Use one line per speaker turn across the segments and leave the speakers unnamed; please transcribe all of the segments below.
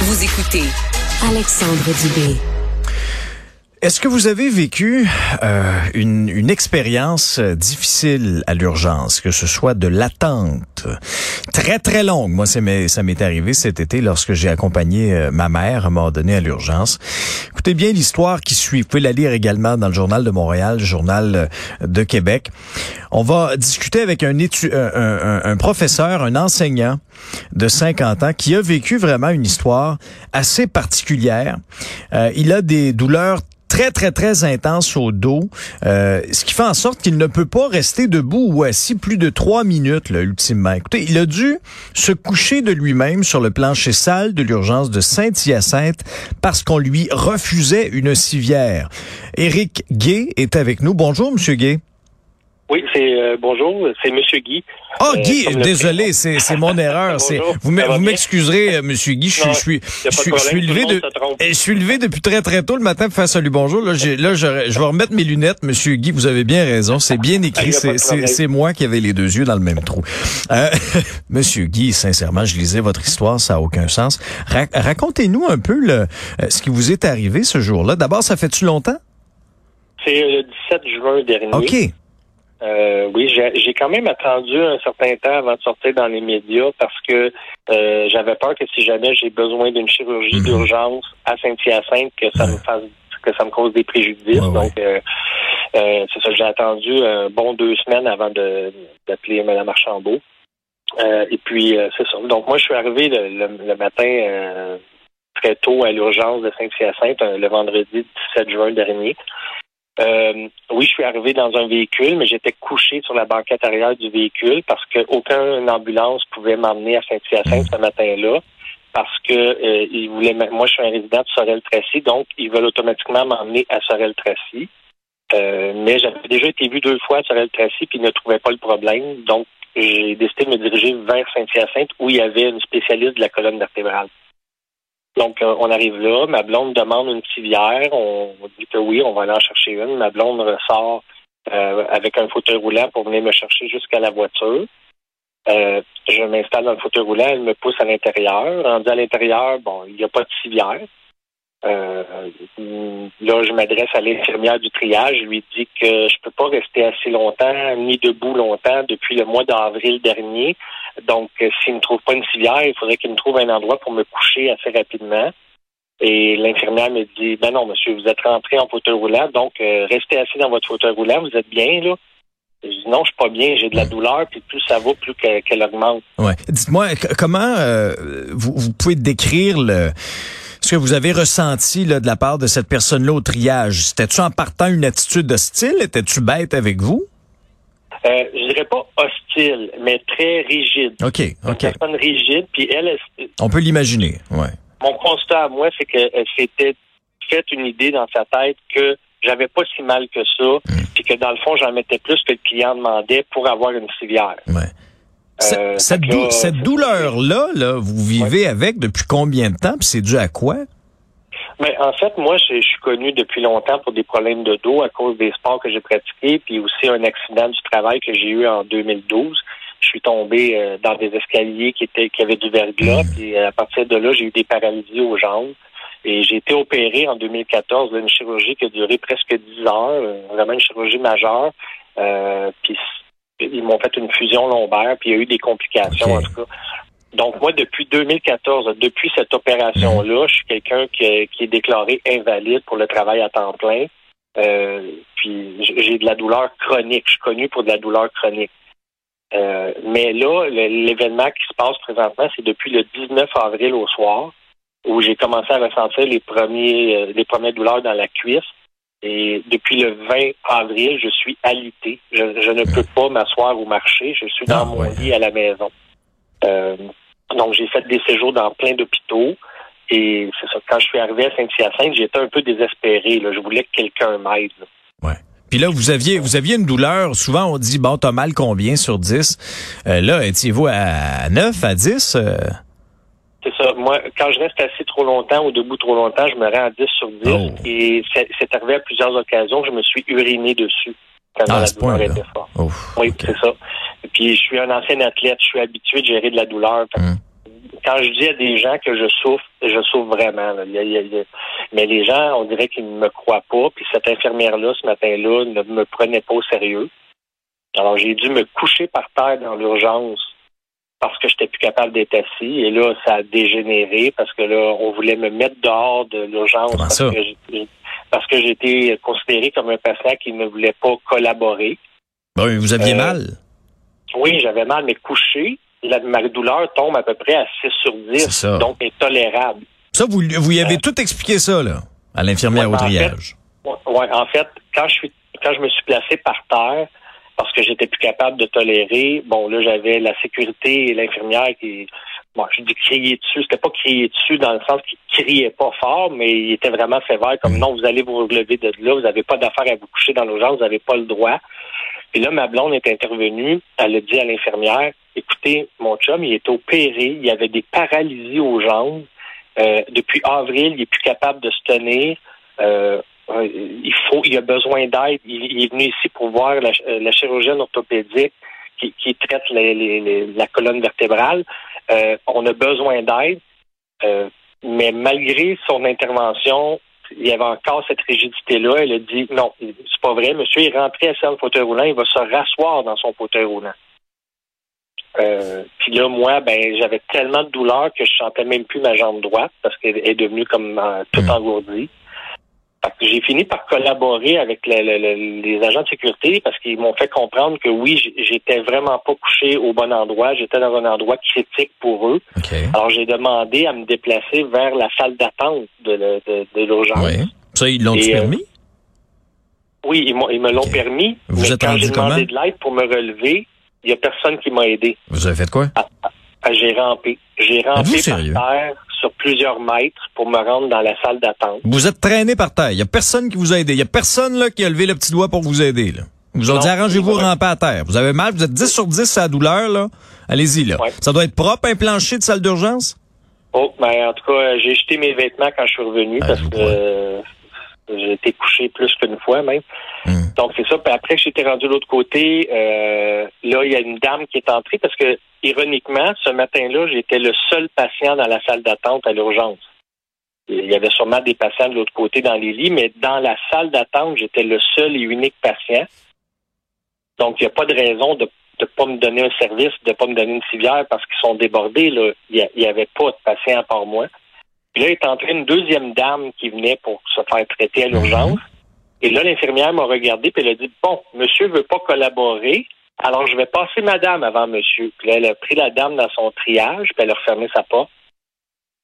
Vous écoutez Alexandre Dubé.
Est-ce que vous avez vécu euh, une, une expérience euh, difficile à l'urgence, que ce soit de l'attente? Très très longue Moi, ça m'est arrivé cet été lorsque j'ai accompagné euh, ma mère à un moment donné à l'urgence. Écoutez bien l'histoire qui suit. Vous pouvez la lire également dans le journal de Montréal, le journal de Québec. On va discuter avec un, étu un, un, un professeur, un enseignant de 50 ans qui a vécu vraiment une histoire assez particulière. Euh, il a des douleurs très, très, très intense au dos, euh, ce qui fait en sorte qu'il ne peut pas rester debout ou assis plus de trois minutes, là, ultimement. Écoutez, il a dû se coucher de lui-même sur le plancher sale de l'urgence de Saint-Hyacinthe parce qu'on lui refusait une civière. Éric Gay est avec nous. Bonjour, Monsieur Gay.
Oui, c'est euh, bonjour, c'est Monsieur Guy.
Oh Guy, désolé, c'est c'est mon erreur. c'est vous m'excuserez, euh, Monsieur Guy, je, suis je suis je suis levé de je suis levé depuis très très tôt le matin pour faire salut bonjour. Là, là je, je vais remettre mes lunettes, Monsieur Guy. Vous avez bien raison, c'est bien écrit. C'est moi qui avais les deux yeux dans le même trou. Euh, Monsieur Guy, sincèrement, je lisais votre histoire, ça a aucun sens. Racontez-nous un peu le ce qui vous est arrivé ce jour-là. D'abord, ça fait-tu longtemps?
C'est le 17 juin dernier.
Ok.
Euh, oui, j'ai quand même attendu un certain temps avant de sortir dans les médias parce que euh, j'avais peur que si jamais j'ai besoin d'une chirurgie mhm. d'urgence à Saint-Hyacinthe, que ça me fasse que ça me cause des préjudices. Donc euh, euh, c'est ça, j'ai attendu un bon deux semaines avant d'appeler Mme Archambault. et puis c'est ça. Donc moi je suis arrivé le, matin très tôt à l'urgence de Saint-Hyacinthe, le vendredi 17 juin dernier. Euh, oui, je suis arrivé dans un véhicule, mais j'étais couché sur la banquette arrière du véhicule parce qu'aucune ambulance pouvait m'emmener à Saint-Hyacinthe ce matin-là parce que euh, ils voulaient moi je suis un résident de Sorel-Tracy, donc ils veulent automatiquement m'emmener à Sorel-Tracy. Euh, mais j'avais déjà été vu deux fois à Sorel-Tracy puis ne trouvais pas le problème, donc j'ai décidé de me diriger vers Saint-Hyacinthe où il y avait une spécialiste de la colonne vertébrale. Donc, euh, on arrive là, ma blonde demande une civière, on dit que oui, on va aller en chercher une. Ma blonde ressort euh, avec un fauteuil roulant pour venir me chercher jusqu'à la voiture. Euh, je m'installe dans le fauteuil roulant, elle me pousse à l'intérieur. Rendu à l'intérieur, bon, il n'y a pas de civière. Là, je m'adresse à l'infirmière du triage. Je lui dis que je peux pas rester assez longtemps, ni debout longtemps depuis le mois d'avril dernier. Donc, euh, s'il ne trouve pas une civière, il faudrait qu'il me trouve un endroit pour me coucher assez rapidement. Et l'infirmière me dit, ben non, monsieur, vous êtes rentré en fauteuil roulant, donc euh, restez assis dans votre fauteuil roulant, vous êtes bien, là. Je dis non, je suis pas bien, j'ai de la douleur, puis plus ça va, plus qu'elle augmente.
Ouais. Dites-moi, comment vous, vous pouvez décrire le ce que vous avez ressenti là, de la part de cette personne-là au triage? C'était-tu en partant une attitude hostile? Étais-tu bête avec vous?
Euh, je dirais pas hostile, mais très rigide.
OK, OK.
Une personne rigide, puis elle...
On peut l'imaginer, ouais.
Mon constat à moi, c'est qu'elle s'était fait une idée dans sa tête que j'avais pas si mal que ça, hmm. puis que dans le fond, j'en mettais plus que le client demandait pour avoir une civière.
Ouais. Euh, cette, cette douleur-là, là, vous vivez avec depuis combien de temps? Puis c'est dû à quoi?
Mais en fait, moi, je, suis connu depuis longtemps pour des problèmes de dos à cause des sports que j'ai pratiqués, puis aussi un accident du travail que j'ai eu en 2012. Je suis tombé euh, dans des escaliers qui étaient qui avaient du verglas, mmh. puis à partir de là, j'ai eu des paralysies aux jambes. Et j'ai été opéré en 2014 d'une chirurgie qui a duré presque 10 heures, euh, vraiment une chirurgie majeure. Euh, puis ils m'ont fait une fusion lombaire, puis il y a eu des complications en tout cas. Donc moi, depuis 2014, depuis cette opération-là, je suis quelqu'un qui, est déclaré invalide pour le travail à temps plein. Euh, puis j'ai de la douleur chronique. Je suis connu pour de la douleur chronique. Euh, mais là, l'événement qui se passe présentement, c'est depuis le 19 avril au soir, où j'ai commencé à ressentir les premiers, euh, les premières douleurs dans la cuisse. Et depuis le 20 avril, je suis alité. Je, ne peux pas m'asseoir ou marcher. Je suis dans ah, mon lit à la maison. Euh, donc, j'ai fait des séjours dans plein d'hôpitaux. Et c'est ça. Quand je suis arrivé à Saint-Hyacinthe, j'étais un peu désespéré. Là. Je voulais que quelqu'un m'aide.
Ouais. Puis là, vous aviez vous aviez une douleur. Souvent, on dit, bon, t'as mal combien sur 10? Euh, là, étiez-vous à 9, à 10?
C'est ça. Moi, quand je reste assis trop longtemps ou debout trop longtemps, je me rends à 10 sur 10. Et c'est arrivé à plusieurs occasions que je me suis uriné dessus quand ah, la douleur était forte. oui, c'est ça. Puis, je suis un ancien athlète. Je suis habitué de gérer de la douleur. Hum. quand je dis à des gens que je souffre, je souffre vraiment. mais les gens, on dirait qu'ils ne me croient pas. Puis cette infirmière-là, ce matin-là, ne me prenait pas au sérieux. Alors j'ai dû me coucher par terre dans l'urgence parce que j'étais plus capable d'être assis. Et là, ça a dégénéré parce que là, on voulait me mettre dehors de l'urgence parce que j'étais considéré comme un patient qui ne voulait pas collaborer.
Bon, vous aviez euh, mal.
Oui, j'avais mal, mais couché, la, ma douleur tombe à peu près à 6 sur 10, donc intolérable.
Ça, vous, vous y avez euh, tout expliqué ça, là, à l'infirmière au triage.
Oui, en fait, quand je suis quand je me suis placé par terre, parce que j'étais plus capable de tolérer. Bon, là, j'avais la sécurité et l'infirmière qui, bon, je dis crier dessus. C'était pas crier dessus dans le sens qu'il criait pas fort, mais il était vraiment sévère, comme non, vous allez vous relever de là, vous n'avez pas d'affaire à vous coucher dans l'urgence, vous n'avez pas le droit. Puis là, ma blonde est intervenue, elle a dit à l'infirmière, écoutez, mon chum, il est opéré, il avait des paralysies aux jambes. Euh, depuis avril, il est plus capable de se tenir. Euh, il faut, il a besoin d'aide. Il, est venu ici pour voir la, la chirurgienne orthopédique qui, qui traite la colonne vertébrale. Euh, on a besoin d'aide, euh, mais malgré son intervention, il y avait encore cette rigidité-là. Elle a dit non, c'est pas vrai. Monsieur est rentré à dans le fauteuil roulant, il va se rasseoir dans son fauteuil roulant. Euh, puis là, moi, ben, j'avais tellement de douleur que je sentais même plus ma jambe droite parce qu'elle est devenue comme euh, tout J'ai fini par collaborer avec les agents de sécurité parce qu'ils m'ont fait comprendre que oui, j'étais vraiment pas couché au bon endroit, j'étais dans un endroit critique pour eux. Alors j'ai demandé à me déplacer vers la salle d'attente de, l'urgence. Oui.
Ça, ils l'ont euh, permis?
oui, ils, me l'ont permis.
Vous
mais
êtes
quand
j'ai
demandé de l'aide pour me relever, il y a personne qui m'a aidé.
Vous avez fait quoi?
j'ai rampé. J'ai rampé par terre sur plusieurs mètres pour me rendre dans la salle d'attente.
Vous êtes traîné par terre. Il n'y a personne qui vous a aidé. Il n'y a personne là qui a levé le petit doigt pour vous aider. Là. Vous ont dit arrangez-vous ramper à terre. Vous avez mal, vous êtes 10 sur 10 à la douleur. là. Allez-y. là. Ça doit être propre, un plancher de salle d'urgence?
Oh, ben, en tout cas, j'ai jeté mes vêtements quand je suis revenu ah, parce que j'ai été couché plus qu'une fois même. Hmm. Donc c'est ça. Puis après, j'étais rendu de l'autre côté. Euh, là, il y a une dame qui est entrée parce que, ironiquement, ce matin-là, j'étais le seul patient dans la salle d'attente à l'urgence. Il y avait sûrement des patients de l'autre côté dans les lits, mais dans la salle d'attente, j'étais le seul et unique patient. Donc, il n'y a pas de raison de ne pas me donner un service, de ne pas me donner une civière parce qu'ils sont débordés. Là. Il n'y avait pas de patient à part moi. Puis là, est entrée une deuxième dame qui venait pour se faire traiter à l'urgence. Mhm. Et là, l'infirmière m'a regardé puis elle a dit Bon, monsieur veut pas collaborer, alors je vais passer madame avant monsieur. Puis là, elle a pris la dame dans son triage, puis elle a refermé sa porte.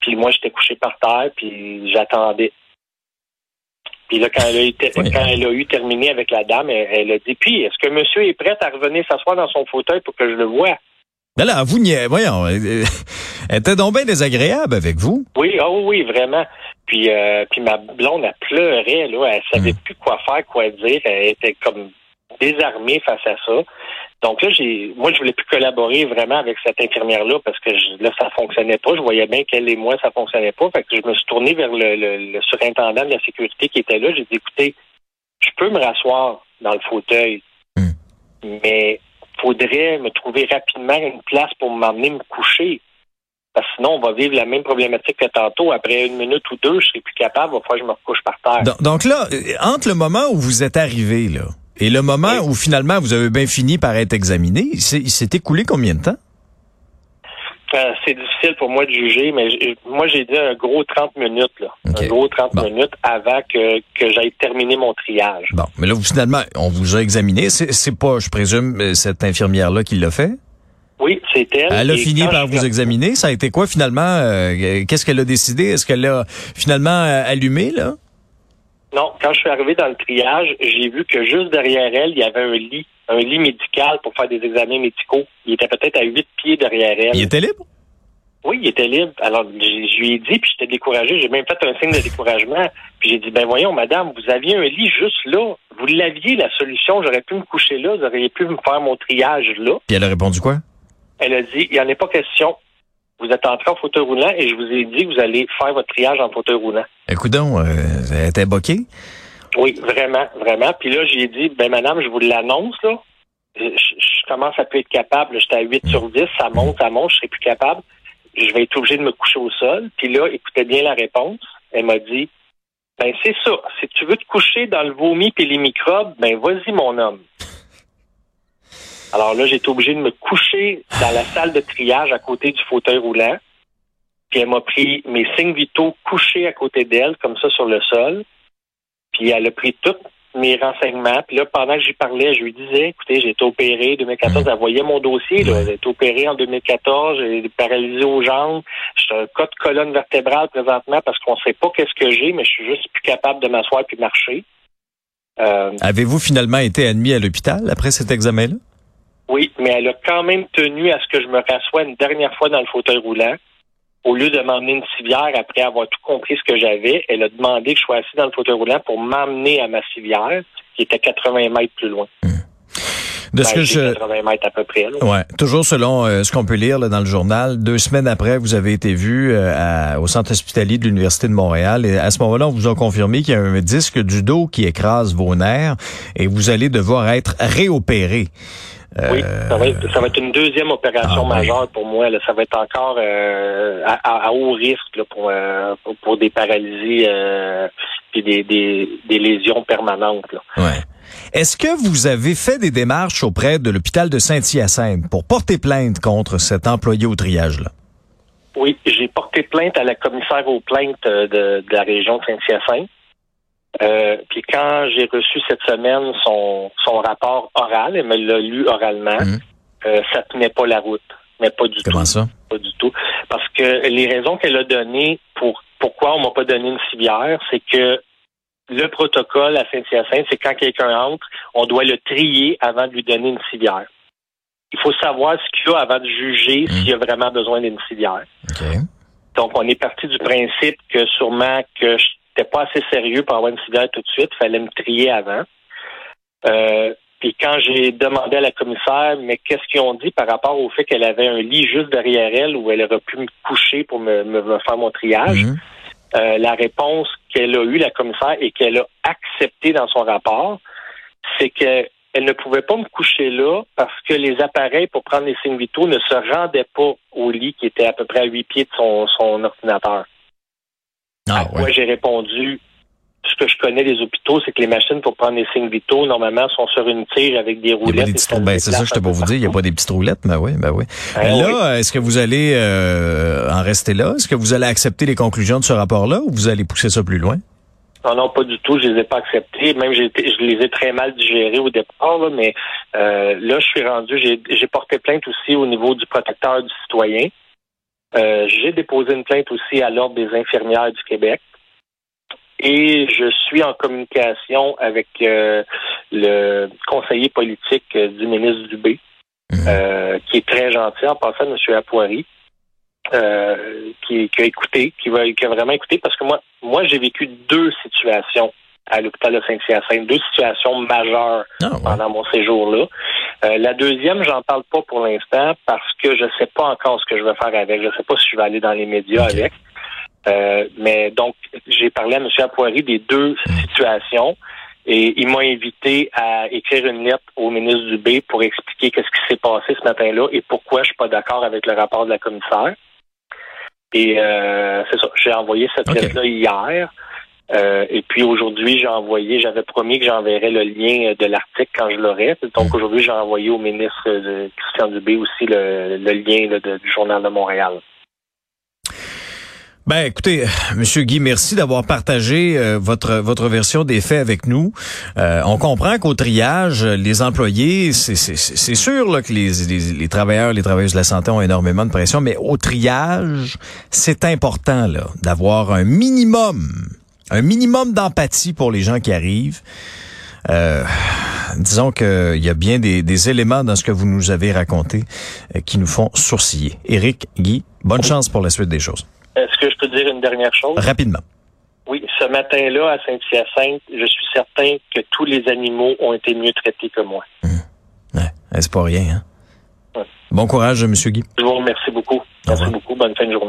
Puis moi, j'étais couché par terre, puis j'attendais. Puis là, quand elle, a eu, quand elle a eu terminé avec la dame, elle, a dit Puis, est-ce que monsieur est prêt à revenir s'asseoir dans son fauteuil pour que je le voie?
Là, là, vous, voyons, elle était donc bien désagréable avec vous.
Oui, oh oui, vraiment. Puis, euh, puis ma blonde, elle pleurait, là, elle savait hmm. plus quoi faire, quoi dire. Elle était comme désarmée face à ça. Donc là, j'ai, moi, je voulais plus collaborer vraiment avec cette infirmière-là parce que là, ça fonctionnait pas. Je voyais bien qu'elle et moi, ça fonctionnait pas. Fait que je me suis tourné vers le, surintendant de la sécurité qui était là. J'ai dit, écoutez, je peux me rasseoir dans le fauteuil, hmm. mais faudrait me trouver rapidement une place pour m'emmener me coucher. Parce que sinon, on va vivre la même problématique que tantôt. Après une minute ou deux, je serai plus capable. Il va falloir que je me recouche par terre.
Donc, là, euh, entre le moment où vous êtes arrivé, là, et le moment où finalement vous avez bien fini par être examiné, il s'est écoulé combien de temps?
Euh, c'est difficile pour moi de juger, mais moi j'ai dit un gros 30 minutes, là. Un gros 30 minutes avant que, que j'aille terminer mon triage.
Bon, mais là, vous, finalement, on vous a examiné. C'est pas, je présume, euh, cette infirmière-là qui l'a fait?
Oui, c'est elle.
Elle a fini par vous examiner. Ça a été quoi finalement? Euh, qu'est-ce qu'elle a décidé? Est-ce qu'elle a finalement allumé, là?
Non, quand je suis arrivé dans le triage, j'ai vu que juste derrière elle, il y avait un lit, un lit médical pour faire des examens médicaux. Il était peut-être à huit pieds derrière elle.
Il était libre?
Oui, il était libre. Alors, je lui ai dit, puis j'étais découragé. J'ai même fait un signe de découragement. Puis j'ai dit, ben voyons, madame, vous aviez un lit juste là. Vous l'aviez, la solution. J'aurais pu me coucher là. Vous auriez pu me faire mon triage là.
Puis elle a répondu quoi?
Elle a dit, il n'y en a pas question. Vous êtes entré en fauteuil roulant et je vous ai dit que vous allez faire votre triage en fauteuil roulant.
Écoute donc, euh, elle était boquée?
Oui, vraiment, vraiment. Puis là, j'ai dit, ben madame, je vous l'annonce, là. Je, commence à plus être capable. J'étais à 8 sur 10, ça monte, ça monte, je serai plus capable. je vais être obligé de me coucher au sol. Puis là, écoutez bien la réponse. Elle m'a dit, ben c'est ça. Si tu veux te coucher dans le vomi puis les microbes, ben vas-y mon homme. Alors là, j'ai été obligé de me coucher dans la salle de triage à côté du fauteuil roulant. Puis elle m'a pris mes signes vitaux couchés à côté d'elle, comme ça sur le sol. Puis elle a pris tous mes renseignements. Puis là, pendant que j'y parlais, je lui disais, écoutez, j'ai été opéré 2014. Elle voyait mon dossier. J'ai été opéré en 2014. J'ai été paralysé aux jambes. J'ai un cas de colonne vertébrale présentement parce qu'on ne sait pas qu'est-ce que j'ai, mais je suis juste plus capable de m'asseoir puis marcher.
Euh, Avez-vous finalement été admis à l'hôpital après cet examen-là?
Oui, mais elle a quand même tenu à ce que je me rassoie une dernière fois dans le fauteuil roulant. Au lieu de m'emmener une civière après avoir tout compris ce que j'avais, elle a demandé que je sois assis dans le fauteuil roulant pour m'emmener à ma civière, qui était 80 mètres plus loin.
Hmm. De ce ben, que je...
80 mètres à peu près.
Ouais, toujours selon euh, ce qu'on peut lire là, dans le journal, deux semaines après, vous avez été vu euh, au centre hospitalier de l'université de Montréal et à ce moment-là, on vous a confirmé qu'il y a un disque du dos qui écrase vos nerfs et vous allez devoir être réopéré.
Oui, ça va, être, ça va, être, une deuxième opération ah, majeure pour moi. Là. Ça va être encore euh, à, haut risque là, pour, euh, pour, des paralysies euh, et des, des, des, lésions permanentes. Là.
Ouais. Est-ce que vous avez fait des démarches auprès de l'hôpital de Saint-Hyacinthe pour porter plainte contre cet employé au triage-là?
Oui, j'ai porté plainte à la commissaire aux plaintes de, de la région de Saint-Hyacinthe. Euh, puis quand j'ai reçu cette semaine son, son rapport oral, elle me l'a lu oralement, mhm. euh, ça tenait pas la route. Mais pas du
Comment ça?
Pas du tout. Parce que les raisons qu'elle a données pour pourquoi on m'a pas donné une civière, c'est que le protocole à Saint-Hyacinthe, c'est quand quelqu'un entre, on doit le trier avant de lui donner une civière. Il faut savoir ce qu'il y a avant de juger mhm. s'il y a vraiment besoin d'une civière. Donc, on est parti du principe que sûrement que c'était pas assez sérieux pour avoir une civière tout de suite. Il fallait me trier avant. Euh, puis quand j'ai demandé à la commissaire, mais qu'est-ce qu'ils ont dit par rapport au fait qu'elle avait un lit juste derrière elle où elle aurait pu me coucher pour me, faire mon triage, mhm. euh, la réponse qu'elle a eue, la commissaire, et qu'elle a acceptée dans son rapport, c'est qu'elle ne pouvait pas me coucher là parce que les appareils pour prendre les signes vitaux ne se rendaient pas au lit qui était à peu près à huit pieds de son, son ordinateur. Ah, Moi, j'ai répondu ce que je connais des hôpitaux, c'est que les machines pour prendre les signes vitaux, normalement, sont sur une tire avec des roulettes.
Ben, c'est ça je pas vous dire. Il n'y a pas des petites roulettes, mais oui, ben oui. Ben là, est-ce que vous allez euh, en rester là? Est-ce que vous allez accepter les conclusions de ce rapport-là ou vous allez pousser ça plus loin?
Non, non, pas du tout. Je les ai pas acceptés. Même je les ai très mal digérés au départ, mais euh, là, je suis rendu. J'ai porté plainte aussi au niveau du protecteur du citoyen. Euh, j'ai déposé une plainte aussi à l'Ordre des infirmières du Québec. Et je suis en communication avec euh, le conseiller politique euh, du ministre Dubé, mhm. qui est très gentil en passant, M. Apoiri, qui, qui, a écouté, qui, va, qui a vraiment écouté, parce que moi, moi j'ai vécu deux situations à l'hôpital de Saint-Hyacinthe, deux situations majeures ah, pendant mon séjour-là. Euh, la deuxième, j'en parle pas pour l'instant parce que je sais pas encore ce que je vais faire avec. Je sais pas si je vais aller dans les médias avec. Euh, mais donc, j'ai parlé à M. Apoiri des deux hmm. situations et il m'a invité à écrire une lettre au ministre Dubé pour expliquer qu'est-ce qui s'est passé ce matin-là et pourquoi je suis pas d'accord avec le rapport de la commissaire. Et euh, c'est ça, j'ai envoyé cette lettre-là hier. Euh, et puis aujourd'hui, j'ai envoyé, j'avais promis que j'enverrais le lien de l'article quand je l'aurais. Donc hmm. aujourd'hui, j'ai envoyé au ministre de Christian Dubé aussi le, lien du Journal de Montréal.
Ben, écoutez, Monsieur Guy, merci d'avoir partagé euh, votre votre version des faits avec nous. Euh, on comprend qu'au triage, les employés, c'est sûr là, que les, les, les, travailleurs, les travailleuses de la santé ont énormément de pression, mais au triage, c'est important là d'avoir un minimum un minimum d'empathie pour les gens qui arrivent. Euh, disons qu'il y a bien des, éléments dans ce que vous nous avez raconté euh, qui nous font sourciller. Éric, Guy, bonne chance pour la suite des choses.
Est-ce que je peux dire une dernière chose?
Rapidement.
Oui, ce matin-là, à Saint-Hyacinthe, je suis certain que tous les animaux ont été mieux traités que moi.
Hum. Ouais, c'est pas rien, hein? Bon courage, M. Guy.
Je vous remercie beaucoup. Merci beaucoup. Bonne fin de journée.